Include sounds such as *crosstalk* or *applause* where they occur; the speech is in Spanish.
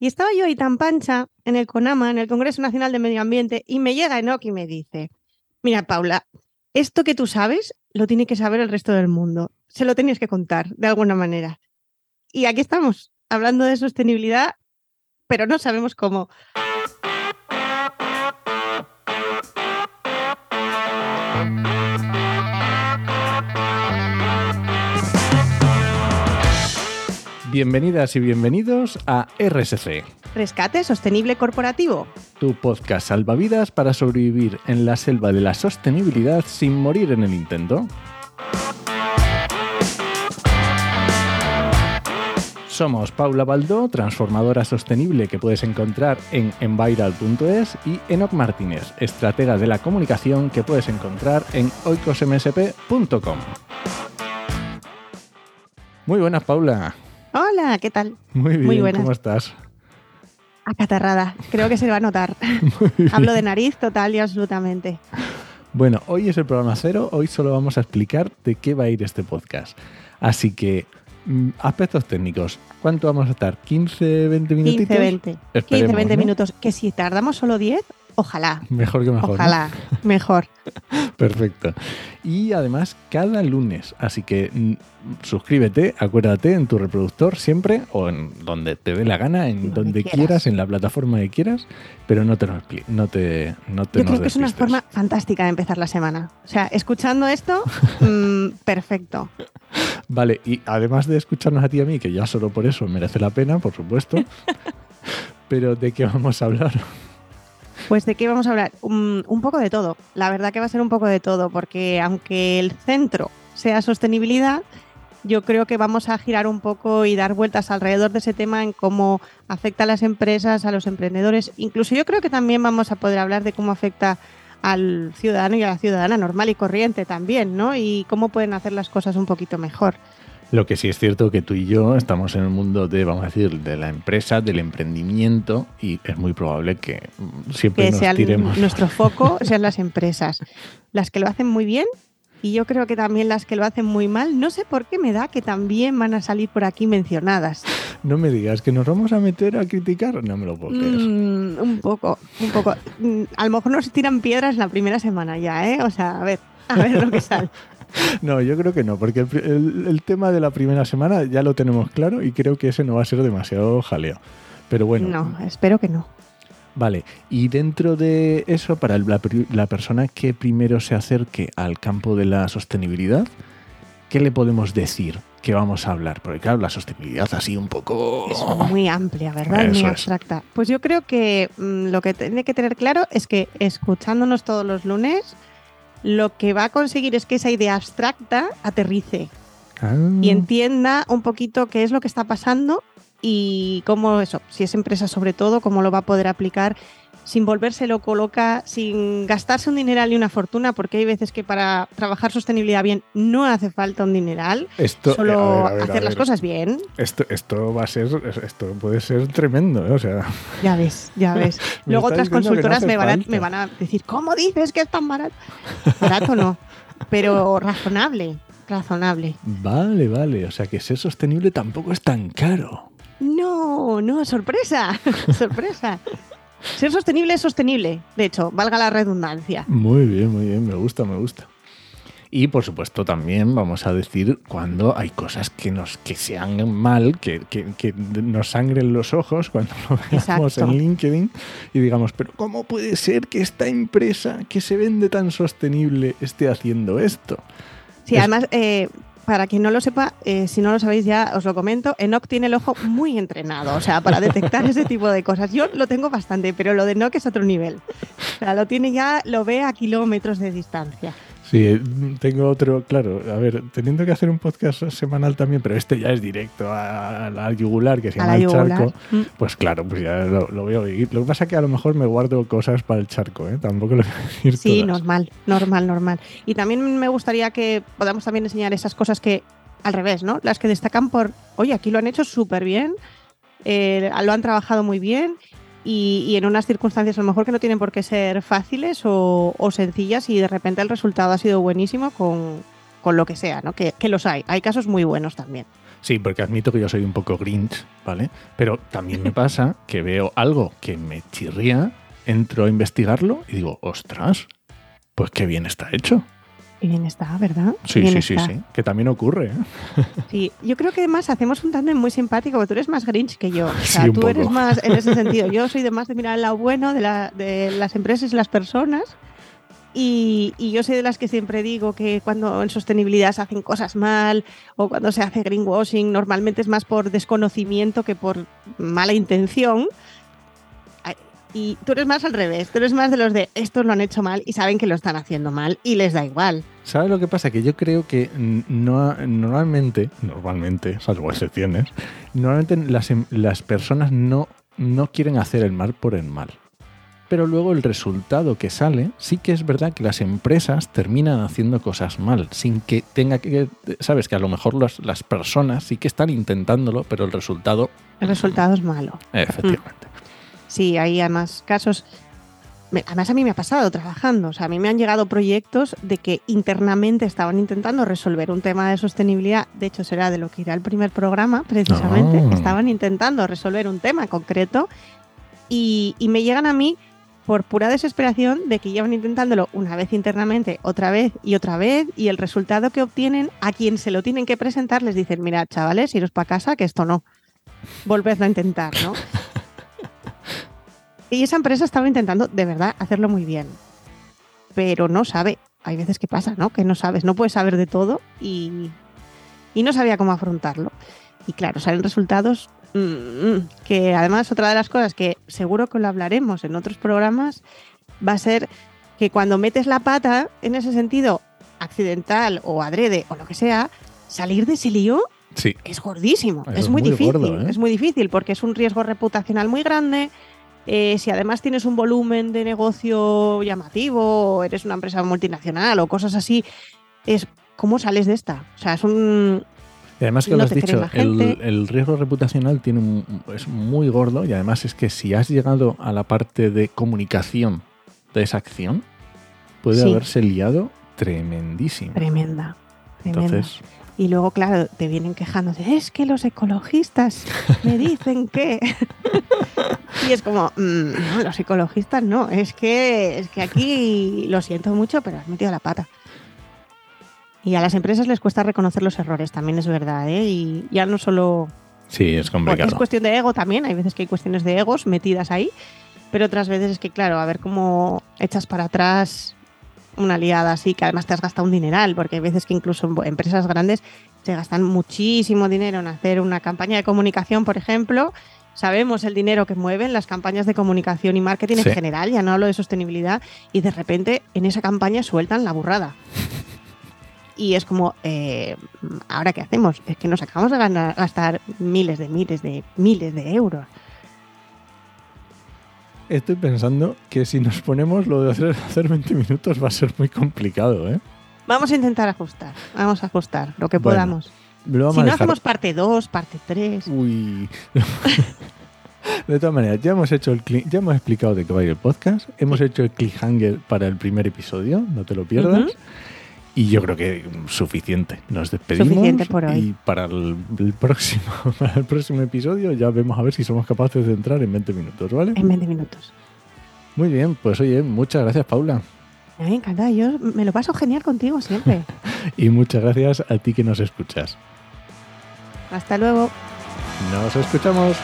Y estaba yo ahí tan pancha en el CONAMA, en el Congreso Nacional de Medio Ambiente, y me llega Enoch y me dice, mira Paula, esto que tú sabes lo tiene que saber el resto del mundo. Se lo tenías que contar de alguna manera. Y aquí estamos, hablando de sostenibilidad, pero no sabemos cómo. Bienvenidas y bienvenidos a RSC, Rescate Sostenible Corporativo. tu podcast salvavidas para sobrevivir en la selva de la sostenibilidad sin morir en el intento. Somos Paula Baldó, transformadora sostenible que puedes encontrar en enviral.es y Enoc Martínez, estratega de la comunicación que puedes encontrar en oicosmsp.com. Muy buenas, Paula. Hola, ¿qué tal? Muy bien, Muy buenas. ¿cómo estás? Acatarrada, creo que se va a notar. *laughs* *laughs* Hablo de nariz total y absolutamente. Bueno, hoy es el programa cero, hoy solo vamos a explicar de qué va a ir este podcast. Así que, mm, aspectos técnicos, ¿cuánto vamos a estar? ¿15, 20 minutitos? 15, 20. 15, Esperemos, 20 ¿no? minutos. Que si tardamos solo 10, ojalá. Mejor que mejor. ¿no? Ojalá, mejor. *laughs* Perfecto. Y además, cada lunes. Así que mm, suscríbete, acuérdate en tu reproductor siempre o en donde te dé la gana, en Donde donde quieras. quieras. en la plataforma que quieras, pero no te expli- no te, no te Yo creo que es una forma fantástica de empezar la semana. O sea, escuchando esto, *laughs* mm, perfecto. Vale, y además de escucharnos a ti y a mí, que ya solo por eso merece la pena, por supuesto, *laughs* pero ¿de qué vamos a hablar? Pues de qué vamos a hablar? Un, poco de todo. La verdad que va a ser un poco de todo, porque aunque el centro sea sostenibilidad, yo creo que vamos a girar un poco y dar vueltas alrededor de ese tema en cómo afecta a las empresas, a los emprendedores. Incluso yo creo que también vamos a poder hablar de cómo afecta al ciudadano y a la ciudadana normal y corriente también, ¿no? Y cómo pueden hacer las cosas un poquito mejor. Lo que sí es cierto que tú y yo estamos en el mundo de, vamos a decir, de la empresa, del emprendimiento, y es muy probable que siempre que nos tiremos. nuestro foco *laughs* sean las empresas. Las que lo hacen muy bien y yo creo que también las que lo hacen muy mal. No sé por qué me da que también van a salir por aquí mencionadas. No me digas que nos vamos a meter a criticar. No me lo puedo creer. Mm, un poco, un poco. Mm, A lo mejor nos tiran piedras la primera semana ya, ¿eh? O sea, a ver, a ver lo que sale. *laughs* *laughs* No, yo creo que no, porque el, el- el tema de la primera semana ya lo tenemos claro y creo que ese no va a ser demasiado jaleo. Pero bueno, No, espero que no. Vale, y dentro de eso, para la, persona que primero se acerque al campo de la sostenibilidad, ¿qué le podemos decir que vamos a hablar? Porque claro, la sostenibilidad así un poco... Es muy amplia, ¿verdad? Eso muy es. abstracta. Pues yo creo que mm, lo que tiene que tener claro es que escuchándonos todos los lunes, lo que va a conseguir es que esa idea abstracta aterrice Ah, y entienda un poquito qué es lo que está pasando y cómo eso, si es empresa sobre todo, cómo lo va a poder aplicar sin volvérselo coloca, sin gastarse un dineral y una fortuna, porque hay veces que para trabajar sostenibilidad bien no hace falta un dineral, esto, solo eh, a ver, a ver, a hacer las cosas bien. Esto, esto va a ser, esto puede ser tremendo, ¿eh? o sea, Ya ves, ya ves. *laughs* Luego otras no consultoras me, van a, me van a decir, ¿cómo dices que es tan barato? Barato no, pero razonable, razonable. vale, vale, o sea que ser sostenible tampoco es tan caro. No, no, sorpresa, *laughs* sorpresa. Ser sostenible es sostenible, de hecho, valga la redundancia. Muy bien, muy bien, me gusta, me gusta. Y por supuesto también vamos a decir cuando hay cosas que nos que sean mal, que, que- que nos sangren los ojos cuando lo veamos Exacto. en LinkedIn y digamos, pero ¿cómo puede ser que esta empresa que se vende tan sostenible esté haciendo esto? Sí, Es- además, eh, para quien no lo sepa, eh, si no lo sabéis ya os lo comento, Enoch tiene el ojo muy entrenado, o sea, para detectar ese tipo de cosas. Yo lo tengo bastante, pero lo de Enoch es otro nivel. O sea, lo tiene ya, lo ve a kilómetros de distancia. Sí, eh, tengo otro, claro, a ver, teniendo que hacer un podcast semanal también, pero este ya es directo a, a la yugular, que se llama la el charco, Mm. pues claro, pues ya lo, lo voy a oír. Lo que pasa es que a lo mejor me guardo cosas para el charco, ¿eh? Tampoco lo voy a decir Sí, todas. normal, normal, normal. Y también me gustaría que podamos también enseñar esas cosas que, al revés, ¿no? Las que destacan por, oye, aquí lo han hecho súper bien, eh, lo han trabajado muy bien y, en unas circunstancias a lo mejor que no tienen por qué ser fáciles o, o sencillas y de repente el resultado ha sido buenísimo con, con lo que sea, ¿no? Que, que los hay. Hay casos muy buenos también. Sí, porque admito que yo soy un poco grinch, ¿vale? Pero también me pasa que veo algo que me chirría, entro a investigarlo y digo, ostras, pues qué bien está hecho. Y bien está, ¿verdad? Sí, Bien sí, sí, está. sí. Que también ocurre, ¿eh? Sí, yo creo que además hacemos un tándem muy simpático, porque tú eres más Grinch que yo. O *laughs* sea, Sí, tú eres poco. más en ese *laughs* sentido. Yo soy de más de mirar el lado bueno de, la- de las empresas y las personas. Y, y yo soy de las que siempre digo que cuando en sostenibilidad se hacen cosas mal o cuando se hace greenwashing, normalmente es más por desconocimiento que por mala intención. Y tú eres más al revés, tú eres más de los de estos lo han hecho mal y saben que lo están haciendo mal y les da igual. ¿Sabes lo que pasa? Que yo creo que no, normalmente, normalmente, salvo excepciones, normalmente las, em- las personas no, no quieren hacer el mal por el mal. Pero luego el resultado que sale, sí que es verdad que las empresas terminan haciendo cosas mal, sin que tenga que, sabes, que a lo mejor las, las personas sí que están intentándolo, pero el resultado, El resultado es malo. efectivamente. Sí, hay además casos. Además, a mí me ha pasado trabajando. O sea, a mí me han llegado proyectos de que internamente estaban intentando resolver un tema de sostenibilidad. De hecho, será de lo que irá el primer programa, precisamente. Ah. Estaban intentando resolver un tema concreto y, y me llegan a mí por pura desesperación de que llevan intentándolo una vez internamente, otra vez y otra vez, y el resultado que obtienen a quien se lo tienen que presentar les dicen, mira, chavales, iros para casa, que esto no. Volvedlo a intentar, ¿no? Y esa empresa estaba intentando de verdad hacerlo muy bien, pero no sabe. Hay veces que pasa, ¿no? Que no sabes, no puedes saber de todo y, y no sabía cómo afrontarlo. Y claro, salen resultados mm, que además otra de las cosas que seguro que lo hablaremos en otros programas va a ser que cuando metes la pata en ese sentido accidental o adrede o lo que sea, salir de ese lío Sí, es gordísimo, Eso es, es muy, muy difícil, gordo, ¿eh? es muy difícil porque es un riesgo reputacional muy grande. Eh, si además tienes un volumen de negocio llamativo, o eres una empresa multinacional o cosas así, es cómo sales de esta. O sea, es un Y además que no lo has dicho, el, el riesgo reputacional tiene un- es muy gordo y además es que si has llegado a la parte de comunicación de esa acción, puede Sí. haberse liado tremendísimo. tremenda. tremenda. Entonces, Y luego, claro, te vienen quejando de, es que los ecologistas me dicen que... *laughs* y es como, "Mm, no, los ecologistas no, es que, es que aquí lo siento mucho, pero has metido la pata. Y a las empresas les cuesta reconocer los errores, también es verdad, ¿eh? Y ya no solo... sí, es complicado. es cuestión de ego también, hay veces que hay cuestiones de egos metidas ahí, pero otras veces es que, claro, a ver cómo echas para atrás una liada así, que además te has gastado un dineral, porque hay veces que incluso empresas grandes se gastan muchísimo dinero en hacer una campaña de comunicación, por ejemplo. Sabemos el dinero que mueven las campañas de comunicación y marketing Sí. en general, ya no hablo de sostenibilidad, y de repente en esa campaña sueltan la burrada. Y es como, eh, ¿ahora qué hacemos? Es que nos acabamos de ganar- gastar miles de miles de miles de euros. Estoy pensando que si nos ponemos lo de hacer, *laughs* hacer 20 minutos va a ser muy complicado, ¿eh? Vamos a intentar ajustar, vamos a ajustar lo que Bueno, podamos. Lo Si no hacemos parte 2, parte 3. Uy. *laughs* De todas maneras, ya hemos hecho el ya hemos explicado de qué va a ir el podcast, hemos hecho el cliffhanger para el primer episodio, no te lo pierdas. Y yo creo que suficiente. Nos despedimos Suficiente por hoy. y para el, el próximo *laughs* para el próximo episodio ya vemos a ver si somos capaces de entrar en 20 minutos, ¿vale? En 20 minutos. Muy bien, pues oye, muchas gracias Paula Ay, encantada, yo me lo paso genial contigo siempre. *laughs* y muchas gracias a ti que nos escuchas. Hasta luego. Nos escuchamos.